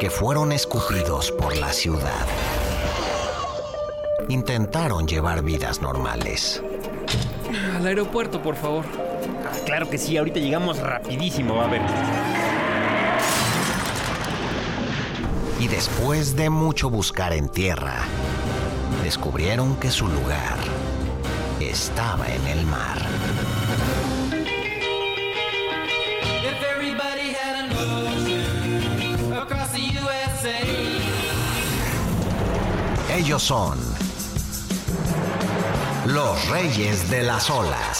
que fueron escupidos por la ciudad. Intentaron llevar vidas normales. Al aeropuerto, por favor. Ah, claro que sí, ahorita llegamos rapidísimo, va a ver. Y después de mucho buscar en tierra, descubrieron que su lugar estaba en el mar. Ellos son los reyes de las olas.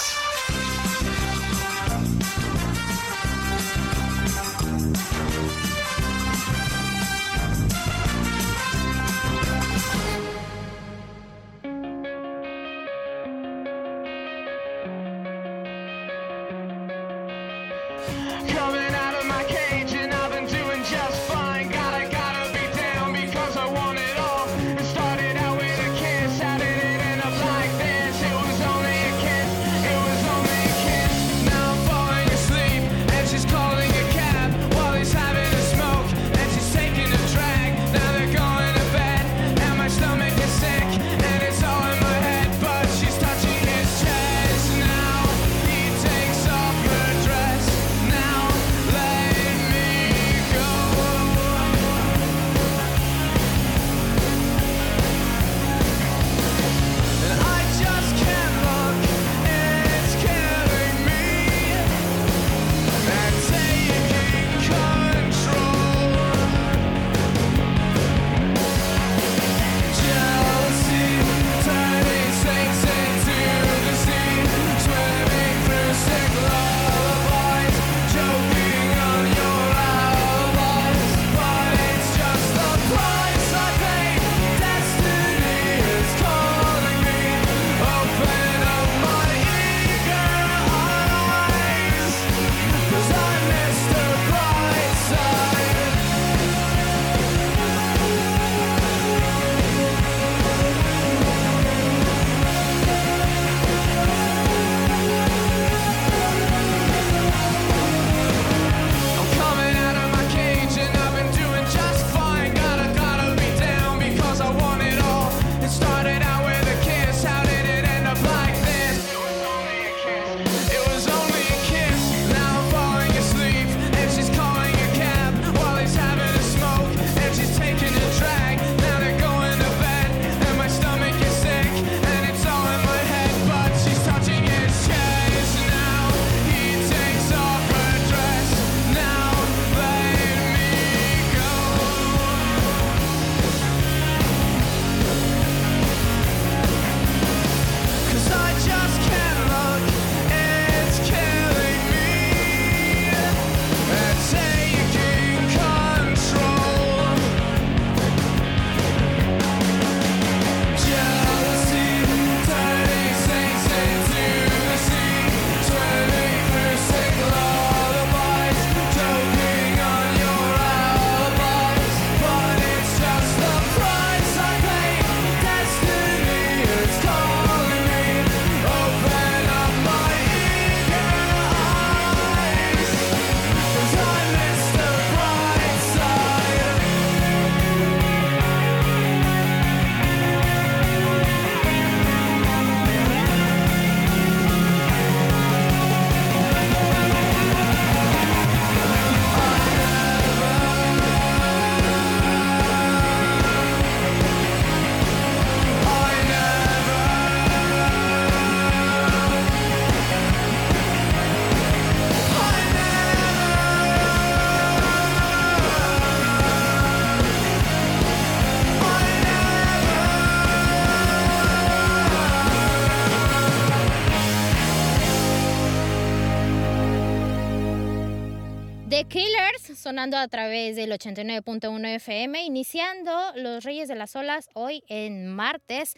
Sonando a través del 89.1 FM, iniciando Los Reyes de las Olas hoy en martes.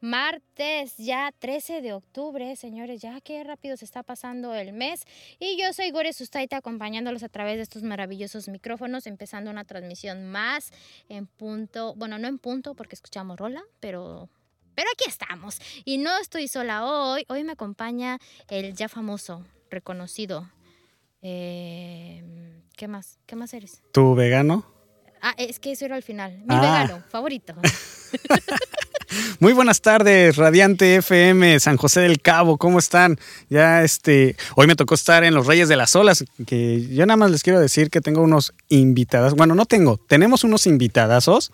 Martes ya 13 de octubre, señores, ya qué rápido se está pasando el mes. Y yo soy Gore Sustaita acompañándolos a través de estos maravillosos micrófonos, empezando una transmisión más en punto, bueno, no en punto porque escuchamos rola, pero pero aquí estamos. Y no estoy sola hoy. Hoy me acompaña el ya famoso, reconocido, eh, ¿Qué más? ¿Qué más eres? ¿Tu vegano? Ah, es que eso era al final. Mi Ah. vegano favorito. Muy buenas tardes, Radiante FM, San José del Cabo, ¿cómo están? Ya este, hoy me tocó estar en los Reyes de las Olas, que yo nada más les quiero decir que tengo unos invitados, bueno, no tengo, tenemos unos invitadazos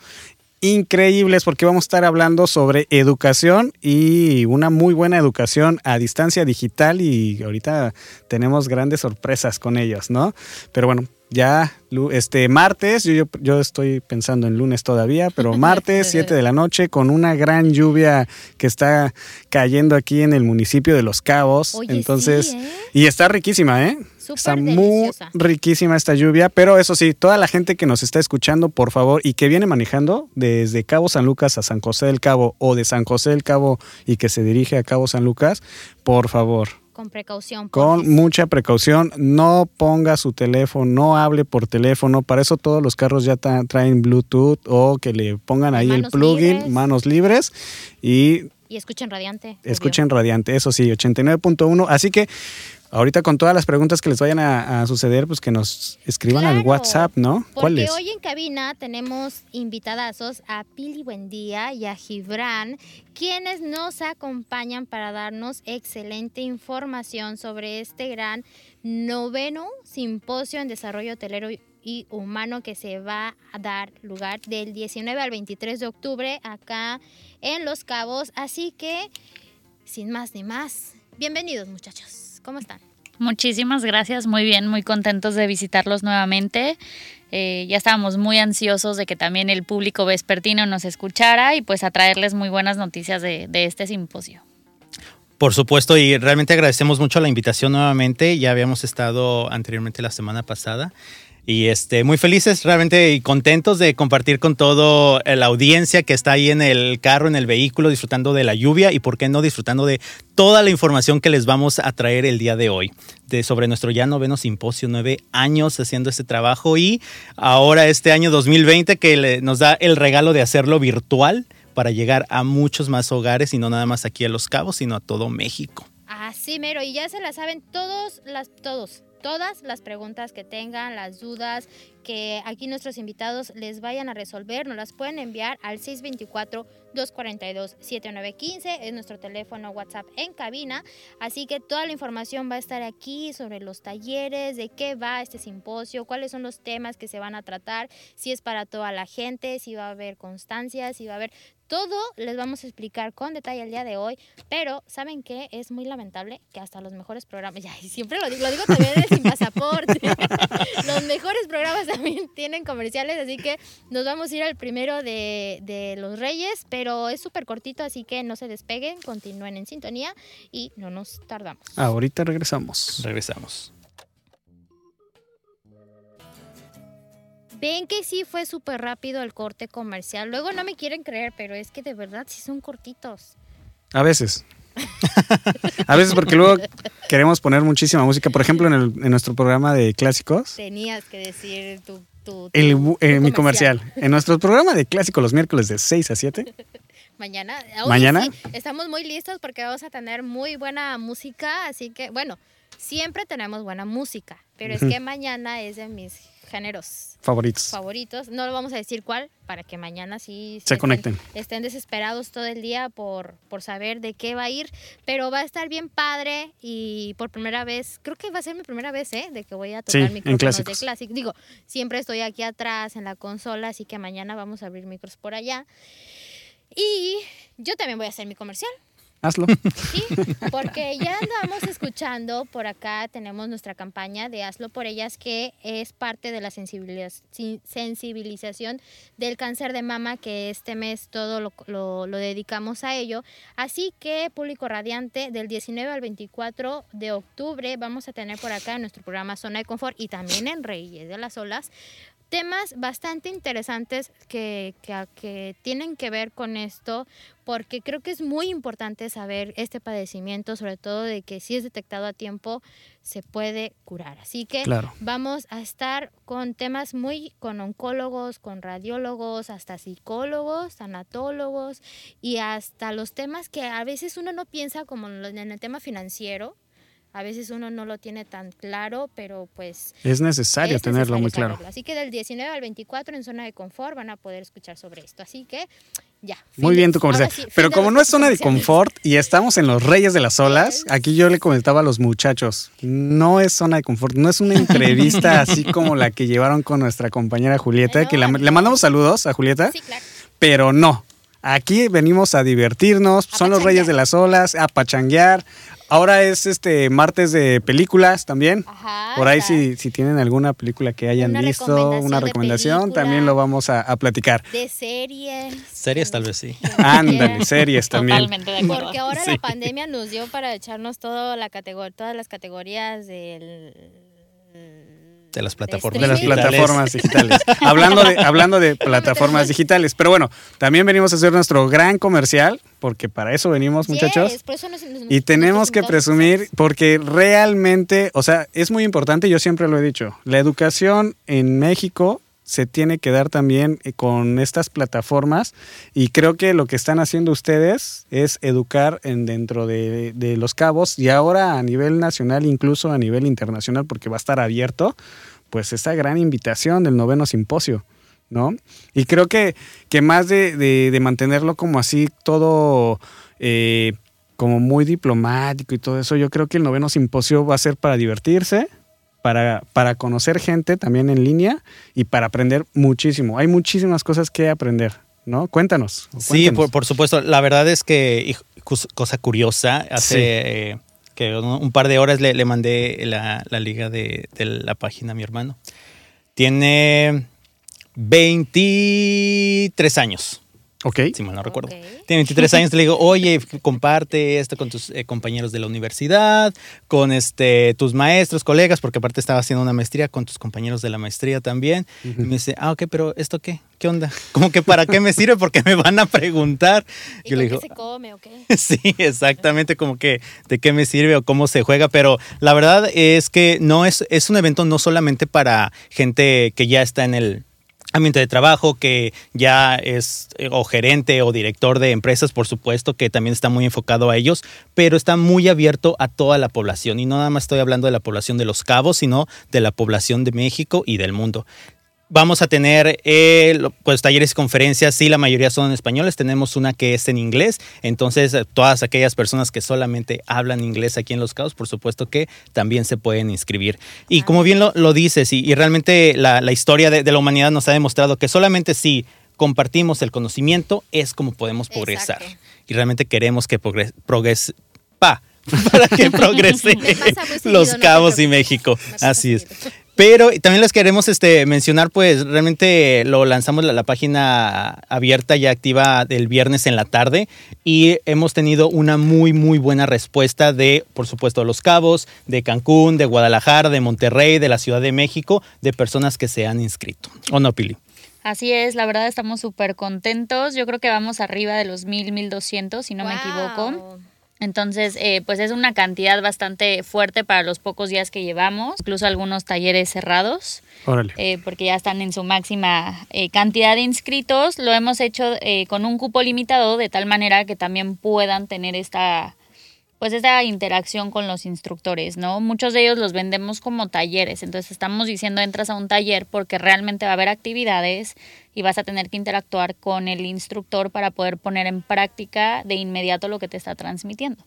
increíbles porque vamos a estar hablando sobre educación y una muy buena educación a distancia digital y ahorita tenemos grandes sorpresas con ellos, ¿no? Pero bueno, ya este martes, yo, yo, yo estoy pensando en lunes todavía, pero martes 7 de la noche con una gran lluvia que está cayendo aquí en el municipio de Los Cabos. Oye, Entonces, sí, ¿eh? y está riquísima, ¿eh? Súper Está muy riquísima esta lluvia, pero eso sí, toda la gente que nos está escuchando, por favor, y que viene manejando desde Cabo San Lucas a San José del Cabo o de San José del Cabo y que se dirige a Cabo San Lucas, por favor, Con precaución. con porfis. mucha precaución, no ponga su teléfono, no hable por teléfono, para eso todos los carros ya traen Bluetooth o que le pongan ahí el plugin, libres. manos libres y Y escuchen Radiante. obvio. Escuchen Radiante, eso sí, 89.1. Así que ahorita con todas las preguntas que les vayan a, a suceder, pues que nos escriban al WhatsApp, ¿no? ¿Cuál Porque es? hoy en cabina tenemos invitadazos a Pili Buendía y a Gibran, quienes nos acompañan para darnos excelente información sobre este gran noveno simposio en desarrollo hotelero y humano que se va a dar lugar del 19 al 23 de octubre acá en Los Cabos. Así que, sin más ni más, bienvenidos muchachos. ¿Cómo están? Muchísimas gracias, muy bien, muy contentos de visitarlos nuevamente. Eh, ya estábamos muy ansiosos de que también el público vespertino nos escuchara y pues a traerles muy buenas noticias de, de este simposio. Por supuesto, y realmente agradecemos mucho la invitación nuevamente. Ya habíamos estado anteriormente la semana pasada. Y este, muy felices realmente y contentos de compartir con toda la audiencia que está ahí en el carro, en el vehículo, disfrutando de la lluvia y, por qué no, disfrutando de toda la información que les vamos a traer el día de hoy de, sobre nuestro ya noveno simposio, nueve años haciendo este trabajo y ahora este año 2020 que nos da el regalo de hacerlo virtual para llegar a muchos más hogares y no nada más aquí a Los Cabos, sino a todo México. Así mero, y ya se la saben todos las, todos, todas las preguntas que tengan, las dudas que aquí nuestros invitados les vayan a resolver, nos las pueden enviar al 624-242-7915, es nuestro teléfono WhatsApp en cabina, así que toda la información va a estar aquí sobre los talleres, de qué va este simposio, cuáles son los temas que se van a tratar, si es para toda la gente, si va a haber constancia, si va a haber todo, les vamos a explicar con detalle el día de hoy, pero ¿saben qué? Es muy lamentable que hasta los mejores programas, ya y siempre lo digo, lo digo también de sin pasaporte, los mejores programas también tienen comerciales, así que nos vamos a ir al primero de, de los Reyes, pero es súper cortito, así que no se despeguen, continúen en sintonía y no nos tardamos. Ahorita regresamos. Regresamos. Ven que sí fue súper rápido el corte comercial, luego no me quieren creer, pero es que de verdad sí son cortitos. A veces. A veces porque luego queremos poner muchísima música. Por ejemplo, en, el- en nuestro programa de clásicos, Tenías que decir tu... tu- el, tu- eh, mi comercial. En nuestro programa de clásicos los miércoles de 6 a 7. Mañana. ¿Mañana? sí, estamos muy listos porque vamos a tener muy buena música, así que, bueno, siempre tenemos buena música, pero es que mañana es de mis géneros Favoritos. favoritos. No lo vamos a decir cuál, para que mañana sí Se estén- conecten. Estén desesperados todo el día por, por saber de qué va a ir, pero va a estar bien padre y por primera vez, creo que va a ser mi primera vez, ¿eh? De que voy a Sí, tocar en micrófonos de clásicos. clásico. Digo, siempre estoy aquí atrás en la consola, así que mañana vamos a abrir micros por allá. Y yo también voy a hacer mi comercial. Hazlo. Sí, porque ya andamos escuchando por acá, tenemos nuestra campaña de Hazlo por ellas, que es parte de la sensibilización del cáncer de mama, que este mes todo lo, lo- lo dedicamos a ello. Así que, público radiante, del 19 al 24 de octubre vamos a tener por acá en nuestro programa Zona de Confort y también en Reyes de las Olas temas bastante interesantes que, que, que tienen que ver con esto, porque creo que es muy importante saber este padecimiento, sobre todo de que si es detectado a tiempo, se puede curar. Así que Claro. vamos a estar con temas muy, con oncólogos, con radiólogos, hasta psicólogos, tanatólogos y hasta los temas que a veces uno no piensa como en el tema financiero. A veces uno no lo tiene tan claro, pero pues... Es necesario es tenerlo muy claro. Así que del 19 al 24 en zona de confort van a poder escuchar sobre esto. Así que ya. Muy bien tu comercial. ahora sí, fin Pero como no es zona de confort y estamos en los Reyes de las Olas, aquí yo le comentaba a los muchachos, no es zona de confort, no es una entrevista así como la que llevaron con nuestra compañera Julieta, que la- le mandamos saludos a Julieta, Sí, claro. pero no. Aquí venimos a divertirnos, A son los Reyes de las Olas, a pachanguear. Ahora es este martes de películas también. Ajá, Por ahí si, si tienen alguna película que hayan Una visto, recomendación una recomendación, película. también lo vamos a, a platicar. De series. Series tal vez sí. Ándale, series también. Totalmente de acuerdo. Porque ahora Sí. la pandemia nos dio para echarnos todo la categor- todas las categorías del... De las plataformas. de las plataformas digitales. hablando de, hablando de plataformas digitales. Pero bueno, también venimos a hacer nuestro gran comercial, porque para eso venimos, muchachos. Yes, por eso nos- nos- Y tenemos que presumir, porque realmente, o sea, es muy importante, yo siempre lo he dicho, la educación en México se tiene que dar también eh, con estas plataformas y creo que lo que están haciendo ustedes es educar en dentro de, los cabos y ahora a nivel nacional, incluso a nivel internacional, porque va a estar abierto, pues esta gran invitación del noveno simposio. ¿no? Y creo que, que más de, de- de mantenerlo como así todo eh, como muy diplomático y todo eso, yo creo que el noveno simposio va a ser para divertirse, para, para conocer gente también en línea y para aprender muchísimo. Hay muchísimas cosas que aprender, ¿no? Cuéntanos. Sí, por, por supuesto. La verdad es que, cosa curiosa, hace Sí. eh, que un, un par de horas le, le mandé la, la liga de, de la página a mi hermano. Tiene 23 años, Ok. si mal no recuerdo. Tiene 23 años, le digo, oye, comparte esto con tus eh, compañeros de la universidad, con este, tus maestros, colegas, porque aparte estaba haciendo una maestría con tus compañeros de la maestría también. Y me dice, ah, ok, pero ¿esto qué? ¿Qué onda? Como que para qué me sirve? Porque me van a preguntar. ¿Y Yo le qué digo, se come o qué? Sí, exactamente, como que de qué me sirve o cómo se juega, pero la verdad es que no es, es un evento no solamente para gente que ya está en el ambiente de trabajo, que ya es eh, o gerente o director de empresas, por supuesto, que también está muy enfocado a ellos, pero está muy abierto a toda la población. Y no nada más estoy hablando de la población de Los Cabos, sino de la población de México y del mundo. Vamos a tener eh, pues, talleres y conferencias, sí, la mayoría son en españoles, tenemos una que es en inglés, entonces eh, todas aquellas personas que solamente hablan inglés aquí en Los Cabos, por supuesto que también se pueden inscribir. Y como bien lo, lo dices, y, y realmente la, la historia de, de la humanidad nos ha demostrado que solamente si compartimos el conocimiento es como podemos progresar. Exacto. Y realmente queremos que progres, progres- pa, para que progrese pasa seguido, Los no Cabos y. México. Así es. Pero también les queremos este, mencionar, pues realmente lo lanzamos la, la página abierta y activa del viernes en la tarde y hemos tenido una muy, muy buena respuesta de, por supuesto, Los Cabos, de Cancún, de Guadalajara, de Monterrey, de la Ciudad de México, de personas que se han inscrito. ¿O no, Pili? Así es, la verdad estamos súper contentos. Yo creo que vamos arriba de los mil, mil doscientos, si no me equivoco. Entonces, eh, pues es una cantidad bastante fuerte para los pocos días que llevamos, incluso algunos talleres cerrados, Órale. eh, porque ya están en su máxima eh, cantidad de inscritos. Lo hemos hecho eh, con un cupo limitado, de tal manera que también puedan tener esta pues esta interacción con los instructores, ¿no? Muchos de ellos los vendemos como talleres, entonces estamos diciendo entras a un taller porque realmente va a haber actividades y vas a tener que interactuar con el instructor para poder poner en práctica de inmediato lo que te está transmitiendo.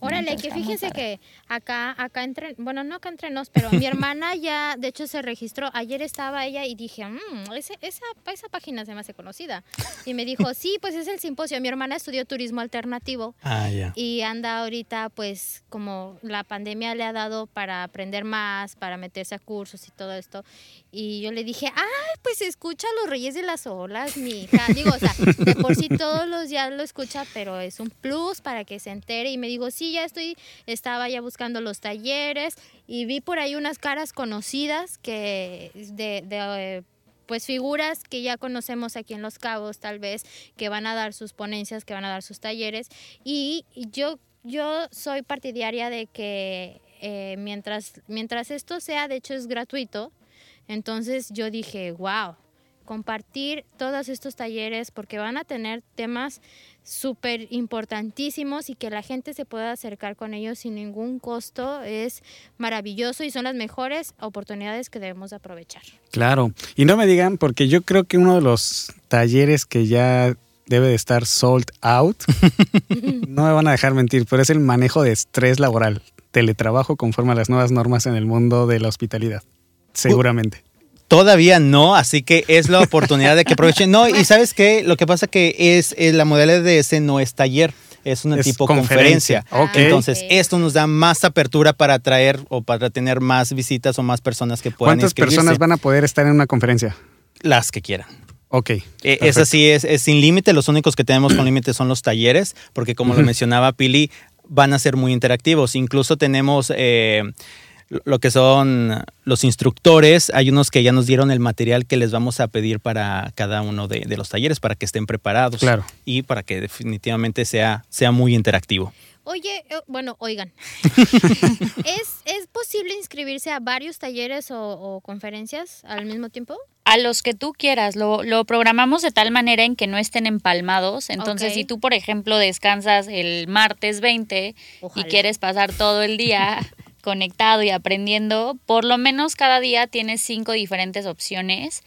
Órale, que fíjense que acá, acá entre, bueno, no acá entre nos, pero mi hermana ya, de hecho, se registró. Ayer estaba ella y dije, "Mm, ese- esa, esa página se me hace conocida. Y me dijo, sí, pues es el simposio. Mi hermana estudió turismo alternativo Ah, ya. y anda ahorita, pues, como la pandemia le ha dado para aprender más, para meterse a cursos y todo esto. Y yo le dije, ay, pues escucha a los Reyes de las Olas, mi hija. Digo, o sea, de por sí todos los días lo escucha, pero es un plus para que se entere. Y me sí, ya estoy, estaba ya buscando los talleres y vi por ahí unas caras conocidas que de, pues figuras que ya conocemos aquí en Los Cabos, tal vez, que van a dar sus ponencias, que van a dar sus talleres. Y yo, yo soy partidaria de que eh, mientras, mientras esto sea, de hecho es gratuito, entonces yo dije, wow, compartir todos estos talleres porque van a tener temas súper importantísimos y que la gente se pueda acercar con ellos sin ningún costo es maravilloso y son las mejores oportunidades que debemos aprovechar. Claro, y no me digan, porque yo creo que uno de los talleres que ya debe de estar sold out, no me van a dejar mentir, pero es el manejo de estrés laboral, teletrabajo conforme a las nuevas normas en el mundo de la hospitalidad, seguramente. Todavía no, así que es la oportunidad de que aprovechen. No, y sabes qué, lo que pasa que es, es la modalidad de ese no es taller, es una Es tipo conferencia. conferencia. Ok. Entonces, esto nos da más apertura para atraer o para tener más visitas o más personas que puedan ¿Cuántas inscribirse. personas van a poder estar en una conferencia? Las que quieran. Ok. Eh, es así, es, es sin límite. Los únicos que tenemos con límite son los talleres, porque como lo mencionaba Pili, van a ser muy interactivos. Incluso tenemos eh, lo que son los instructores. Hay unos que ya nos dieron el material que les vamos a pedir para cada uno de, de los talleres para que estén preparados. Claro. Y para que definitivamente sea, sea muy interactivo. Oye, eh, bueno, oigan, ¿es, ¿es posible inscribirse a varios talleres o, o conferencias al mismo tiempo? A los que tú quieras, lo, lo programamos de tal manera en que no estén empalmados. Entonces, si tú, por ejemplo, descansas el martes 20 Ojalá. y quieres pasar todo el día conectado y aprendiendo, por lo menos cada día tienes cinco diferentes opciones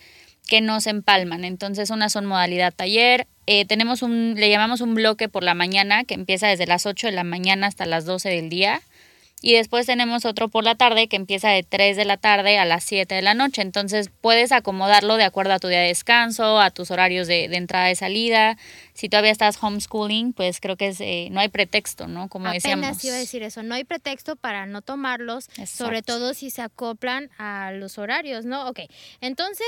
que no se empalman. Entonces, unas son modalidad taller. eh, tenemos un, le llamamos un bloque por la mañana que empieza desde las 8 de la mañana hasta las 12 del día. Y después tenemos otro por la tarde que empieza de 3 de la tarde a las 7 de la noche. Entonces puedes acomodarlo de acuerdo a tu día de descanso, a tus horarios de, de entrada y salida. Si todavía estás homeschooling, pues creo que es, eh, no hay pretexto, ¿no? Como Apenas decíamos. iba a decir eso, no hay pretexto para no tomarlos, sobre todo si se acoplan a los horarios, ¿no? Ok, entonces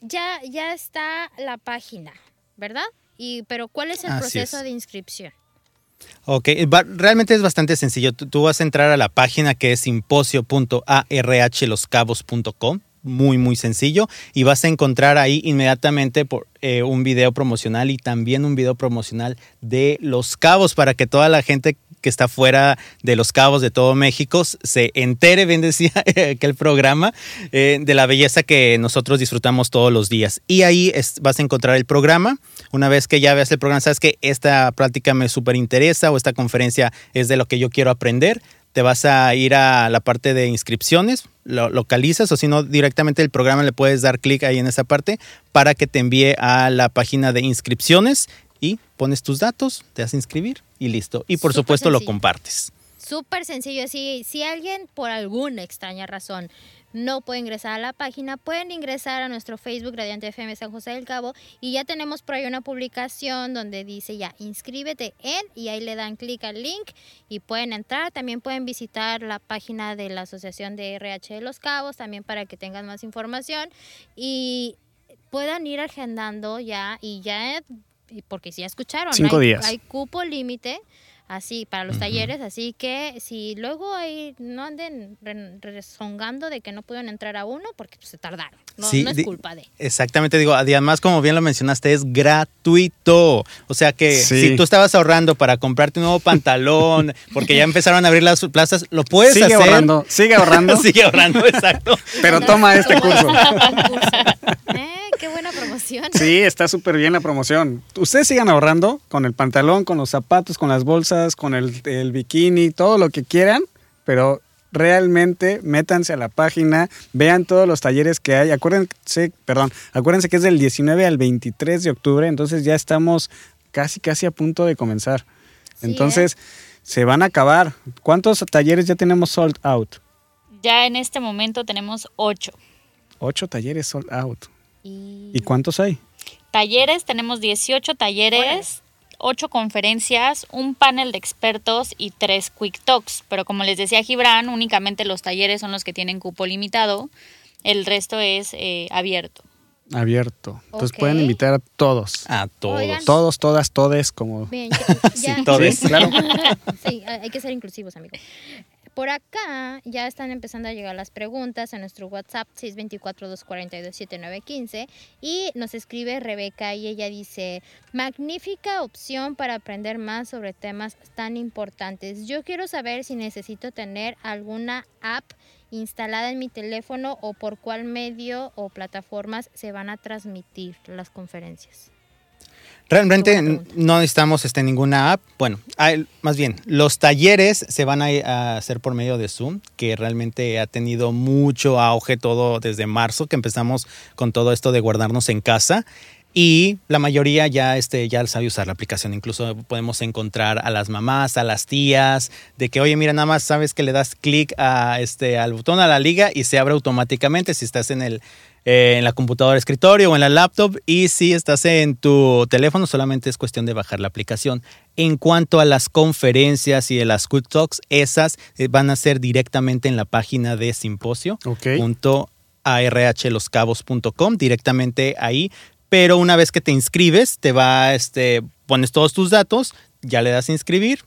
ya, ya está la página, ¿verdad? Y, pero ¿cuál es el Así proceso es. de inscripción? Ok, va- realmente es bastante sencillo. Tú, tú vas a entrar a la página que es simposio.arhloscabos.com. Muy, muy sencillo. Y vas a encontrar ahí inmediatamente por, eh, un video promocional y también un video promocional de Los Cabos para que toda la gente que está fuera de Los Cabos de todo México se entere, bien decía aquel programa, eh, de la belleza que nosotros disfrutamos todos los días. Y ahí vas a encontrar el programa. Una vez que ya veas el programa, sabes que esta práctica me súper interesa o esta conferencia es de lo que yo quiero aprender. Te vas a ir a la parte de inscripciones, lo localizas o si no, directamente el programa le puedes dar clic ahí en esa parte para que te envíe a la página de inscripciones y pones tus datos, te vas a inscribir y listo. Y por Súper supuesto lo compartes. Súper sencillo, si, si alguien por alguna extraña razón no puede ingresar a la página, pueden ingresar a nuestro Facebook Radiante FM San José del Cabo y ya tenemos por ahí una publicación donde dice ya inscríbete en y ahí le dan clic al link y pueden entrar. También pueden visitar la página de la Asociación de RH de Los Cabos también para que tengan más información y puedan ir agendando ya y ya porque si ya escucharon, Cinco hay, días. hay cupo límite así para los talleres, así que si luego ahí no anden re- rezongando de que no pudieron entrar a uno porque pues, se tardaron, no, Sí, no es culpa de. Exactamente, digo, además como bien lo mencionaste, es gratuito. O sea que Sí. si tú estabas ahorrando para comprarte un nuevo pantalón, porque ya empezaron a abrir las plazas, lo puedes Sigue hacer. ahorrando, sigue ahorrando, Sigue ahorrando, exacto. pero toma este curso. Eh, qué buena promoción. Sí, está súper bien la promoción. Ustedes sigan ahorrando con el pantalón, con los zapatos, con las bolsas, con el, el bikini, todo lo que quieran, pero realmente métanse a la página, vean todos los talleres que hay. Acuérdense, perdón, acuérdense que es del 19 al 23 de octubre, entonces ya estamos casi, casi a punto de comenzar. Sí, Entonces, se van a acabar. ¿Cuántos talleres ya tenemos sold out? Ya en este momento tenemos ocho. Ocho talleres sold out. Y, ¿Y cuántos hay? Talleres, tenemos 18 talleres, 8 conferencias, un panel de expertos y 3 quick talks. Pero como les decía Gibran, únicamente los talleres son los que tienen cupo limitado. El resto es eh, abierto. Abierto. Entonces pueden invitar a todos. A todos. Oigan. Todos, todas, todes, como Bien, ya, ya- todes. Sí, claro. Sí, hay que ser inclusivos, amigo. Por acá ya están empezando a llegar las preguntas a nuestro WhatsApp 624-242-7915 y nos escribe Rebeca y ella dice, magnífica opción para aprender más sobre temas tan importantes. Yo quiero saber si necesito tener alguna app instalada en mi teléfono o por cuál medio o plataformas se van a transmitir las conferencias. Realmente no necesitamos este, ninguna app. Bueno, hay- más bien, los talleres se van a, a hacer por medio de Zoom, que realmente ha tenido mucho auge todo desde marzo, que empezamos con todo esto de guardarnos en casa. Y la mayoría ya, este, ya sabe usar la aplicación. Incluso podemos encontrar a las mamás, a las tías, de que, oye, mira, nada más sabes que le das clic a, este, al botón a la liga y se abre automáticamente si estás en el, eh, en la computadora de escritorio o en la laptop y si estás en tu teléfono solamente es cuestión de bajar la aplicación. En cuanto a las conferencias y de las Quick Talks, esas eh, van a ser directamente en la página de simposio Ok. arhloscabos.com directamente ahí. Pero una vez que te inscribes, te va, este, pones todos tus datos, ya le das a inscribir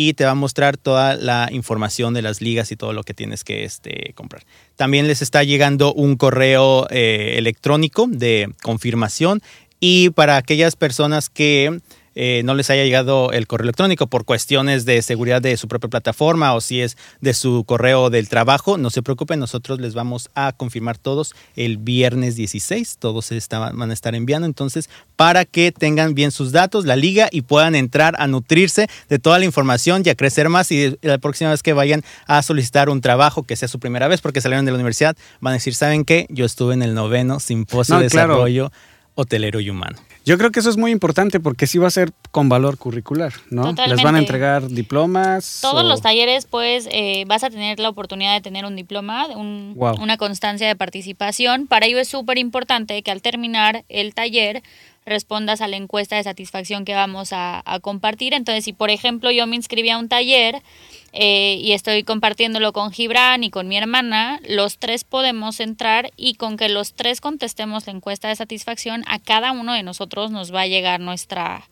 y te va a mostrar toda la información de las ligas y todo lo que tienes que este, comprar. También les está llegando un correo eh, electrónico de confirmación y para aquellas personas que eh, no les haya llegado el correo electrónico por cuestiones de seguridad de su propia plataforma o si es de su correo del trabajo, no se preocupen, nosotros les vamos a confirmar todos el viernes 16, todos se está- van a estar enviando, entonces para que tengan bien sus datos, la liga y puedan entrar a nutrirse de toda la información y a crecer más y la próxima vez que vayan a solicitar un trabajo que sea su primera vez porque salieron de la universidad, van a decir, ¿saben qué? Yo estuve en el noveno simposio No, de claro. desarrollo hotelero y humano. Yo creo que eso es muy importante porque sí va a ser con valor curricular, ¿no? Les van a entregar diplomas. Todos o- los talleres, pues, eh, vas a tener la oportunidad de tener un diploma, un- Wow. una constancia de participación. Para ello es súper importante que al terminar el taller respondas a la encuesta de satisfacción que vamos a, a compartir. Entonces, si por ejemplo yo me inscribí a un taller eh, y estoy compartiéndolo con Gibran y con mi hermana, los tres podemos entrar y con que los tres contestemos la encuesta de satisfacción, a cada uno de nosotros nos va a llegar nuestra,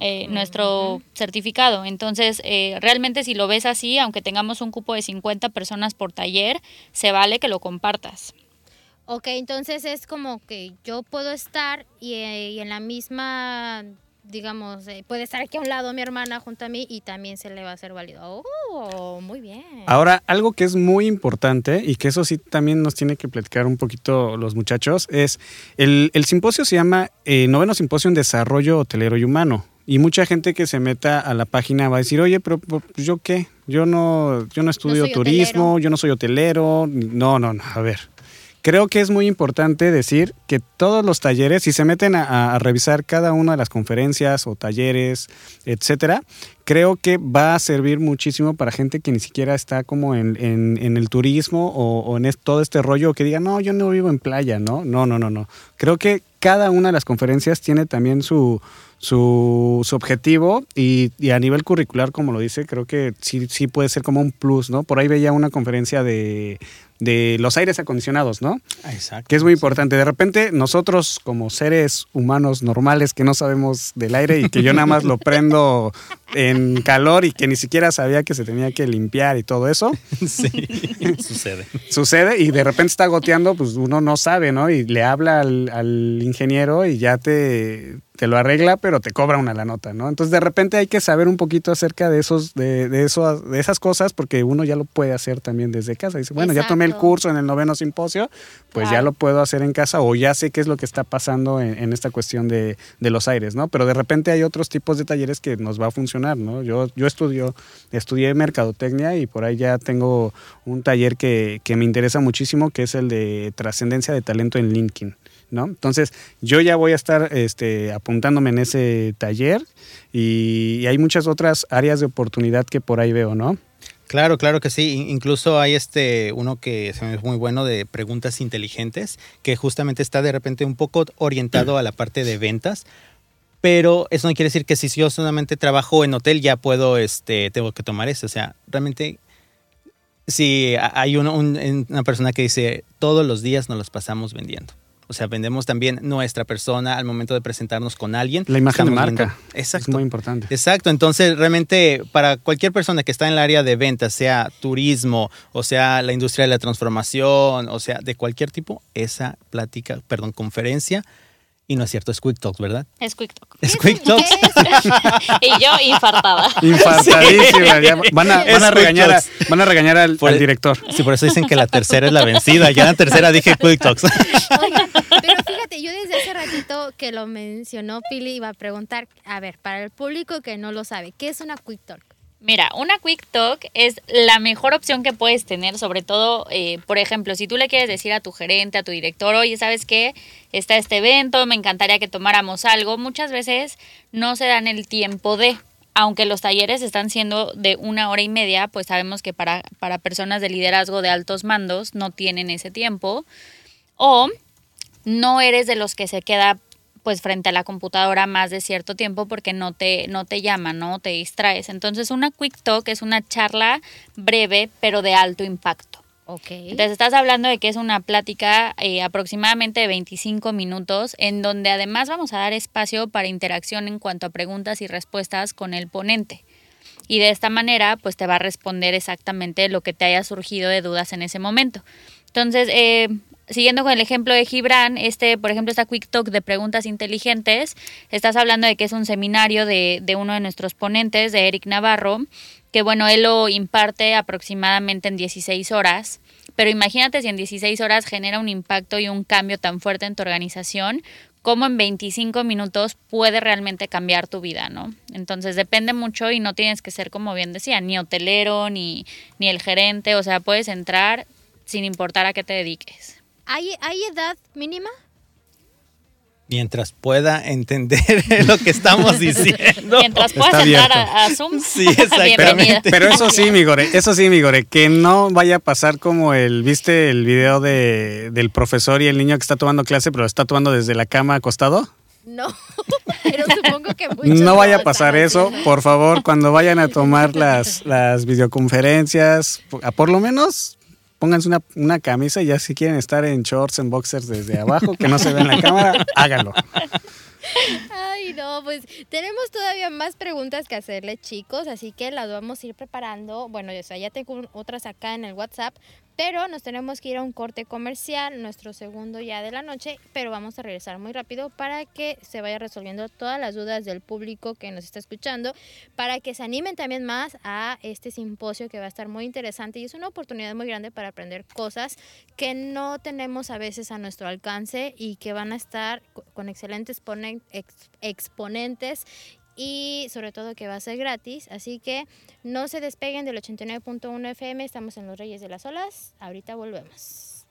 eh, nuestro certificado. Entonces, eh, realmente si lo ves así, aunque tengamos un cupo de 50 personas por taller, se vale que lo compartas. Ok, entonces es como que yo puedo estar y, eh, y en la misma, digamos, eh, puede estar aquí a un lado mi hermana junto a mí y también se le va a hacer válido. Oh, muy bien. Ahora, algo que es muy importante y que eso sí también nos tiene que platicar un poquito los muchachos es el, el simposio se llama eh, Noveno Simposio en Desarrollo Hotelero y Humano. Y mucha gente que se meta a la página va a decir, oye, pero pues, yo qué, yo no, yo no estudio turismo, hotelero". yo no soy hotelero. No, no, no, a ver. Creo que es muy importante decir que todos los talleres, si se meten a, revisar cada una de las conferencias o talleres, etcétera, creo que va a servir muchísimo para gente que ni siquiera está como en, el turismo o, en todo este rollo que diga, no, yo no vivo en playa, ¿no? No, no, no, no. Creo que cada una de las conferencias tiene también su, su, su objetivo y, y a nivel curricular, como lo dice, creo que sí, sí puede ser como un plus, ¿no? Por ahí veía una conferencia de, de los aires acondicionados, ¿no? Exacto. Que es muy importante. De repente, nosotros como seres humanos normales que no sabemos del aire y que yo nada más lo prendo en calor y que ni siquiera sabía que se tenía que limpiar y todo eso, Sí, sucede. sucede y de repente está goteando, pues uno no sabe, ¿no? Y le habla al, al ingeniero y ya te, te lo arregla, pero te cobra una la nota, ¿no? Entonces de repente hay que saber un poquito acerca de esos, de, de eso, de esas cosas, porque uno ya lo puede hacer también desde casa. Dice, bueno, ya tomé el curso en el noveno simposio, pues ya lo puedo hacer en casa o ya sé qué es lo que está pasando en, en esta cuestión de, de los aires, ¿no? Pero de repente hay otros tipos de talleres que nos va a funcionar, ¿no? Yo, yo estudio, estudié mercadotecnia y por ahí ya tengo un taller que, que me interesa muchísimo, que es el de trascendencia de talento en LinkedIn. ¿No? Entonces, yo ya voy a estar este, apuntándome en ese taller y, hay muchas otras áreas de oportunidad que por ahí veo, ¿no? Claro, claro que sí. In- Incluso hay este uno que es muy bueno de preguntas inteligentes, que justamente está de repente un poco orientado a la parte de ventas. Pero eso no quiere decir que si yo solamente trabajo en hotel ya puedo, este, tengo que tomar eso. O sea, realmente si hay uno- un- una persona que dice todos los días nos los pasamos vendiendo. O sea, vendemos también nuestra persona al momento de presentarnos con alguien. La imagen de marca. viendo- Exacto. Es muy importante. Exacto, entonces realmente para cualquier persona que está en el área de ventas, sea turismo, o sea la industria de la transformación, o sea de cualquier tipo, esa plática, perdón, conferencia, y no es cierto, es Quick Talks, ¿verdad? Es Quick Talk. Es Quick Talks. y yo infartada. Infartadísima. Van a, van a Es regañar, a- Quick van a, regañar al, Por- al director. Sí, por eso dicen que la tercera es la vencida. Ya en la tercera dije Quick Talks. Oiga, pero fíjate, yo desde hace ratito que lo mencionó Pili iba a preguntar, a ver, para el público que no lo sabe, ¿qué es una Quick Talk? Mira, una Quick Talk es la mejor opción que puedes tener, sobre todo, eh, por ejemplo, si tú le quieres decir a tu gerente, a tu director, oye, ¿sabes qué? Está este evento, me encantaría que tomáramos algo. Muchas veces no se dan el tiempo de, aunque los talleres están siendo de una hora y media, pues sabemos que para, para personas de liderazgo de altos mandos no tienen ese tiempo. O no eres de los que se queda pues frente a la computadora más de cierto tiempo porque no te, no te llama, ¿no? Te distraes. Entonces una quick talk es una charla breve pero de alto impacto. Ok. Entonces estás hablando de que es una plática eh, aproximadamente de 25 minutos en donde además vamos a dar espacio para interacción en cuanto a preguntas y respuestas con el ponente. Y de esta manera pues te va a responder exactamente lo que te haya surgido de dudas en ese momento. Entonces, eh, siguiendo con el ejemplo de Gibran, este, por ejemplo, esta Quick Talk de preguntas inteligentes, estás hablando de que es un seminario de, de uno de nuestros ponentes, de Eric Navarro, que bueno, él lo imparte aproximadamente en 16 horas, pero imagínate si en 16 horas genera un impacto y un cambio tan fuerte en tu organización, como en 25 minutos puede realmente cambiar tu vida, ¿no? Entonces depende mucho y no tienes que ser, como bien decía, ni hotelero, ni, ni el gerente, o sea, puedes entrar sin importar a qué te dediques. ¿Hay, ¿Hay edad mínima? Mientras pueda entender lo que estamos diciendo. Mientras puedas Está entrar abierto. a, a Zoom, Sí, exactamente. bienvenido. Pero eso sí, mi gore, eso sí, mi gore, que no vaya a pasar como el, ¿viste el video de, del profesor y el niño que está tomando clase, pero está tomando desde la cama acostado? No, pero supongo que muchos No vaya a pasar eso, haciendo. por favor, cuando vayan a tomar las, las videoconferencias, a por lo menos pónganse una, una camisa y ya si quieren estar en shorts, en boxers desde abajo, que no se ve en la cámara, háganlo. Ay, no, pues tenemos todavía más preguntas que hacerle, chicos, así que las vamos a ir preparando. Bueno, o sea, ya tengo otras acá en el WhatsApp, pero nos tenemos que ir a un corte comercial, nuestro segundo ya de la noche, pero vamos a regresar muy rápido para que se vaya resolviendo todas las dudas del público que nos está escuchando, para que se animen también más a este simposio que va a estar muy interesante y es una oportunidad muy grande para aprender cosas que no tenemos a veces a nuestro alcance y que van a estar co- con excelentes ponen- ex- exponentes y sobre todo que va a ser gratis. Así que no se despeguen del 89.1 FM, estamos en Los Reyes de las Olas, ahorita volvemos.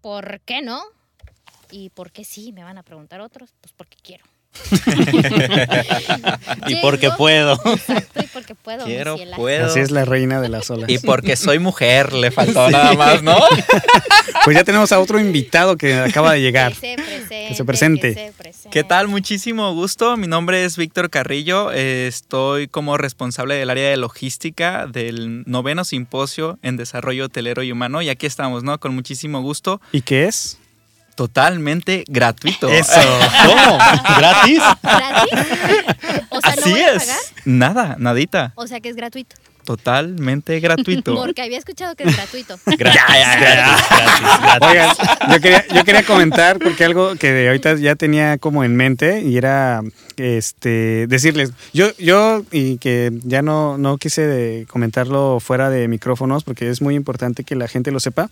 ¿Por qué no? ¿Y por qué sí? Me van a preguntar otros. Pues porque quiero. Y porque puedo. Exacto, y porque puedo. Quiero, puedo. Así es la reina de las olas. Y porque soy mujer, le faltó nada más, ¿no? Pues ya tenemos a otro invitado que acaba de llegar. Que se presente. Que se presente. que se presente. ¿Qué tal? Muchísimo gusto. Mi nombre es Víctor Carrillo. Eh, Estoy como responsable del área de logística del noveno simposio en desarrollo hotelero y humano. Y aquí estamos, ¿no? Con muchísimo gusto. ¿Y qué es? Totalmente gratuito. Eso. ¿Cómo? ¿Gratis? ¿Gratis? O sea, ¿no Así a es. pagar? Nada, nadita. O sea, que es gratuito. Totalmente gratuito. Porque había escuchado que es gratuito. Gratis, gratis, gratis, gratis. Oigan, yo quería, yo quería comentar porque algo que ahorita ya tenía como en mente y era este decirles, yo, yo y que ya no, no quise de comentarlo fuera de micrófonos porque es muy importante que la gente lo sepa.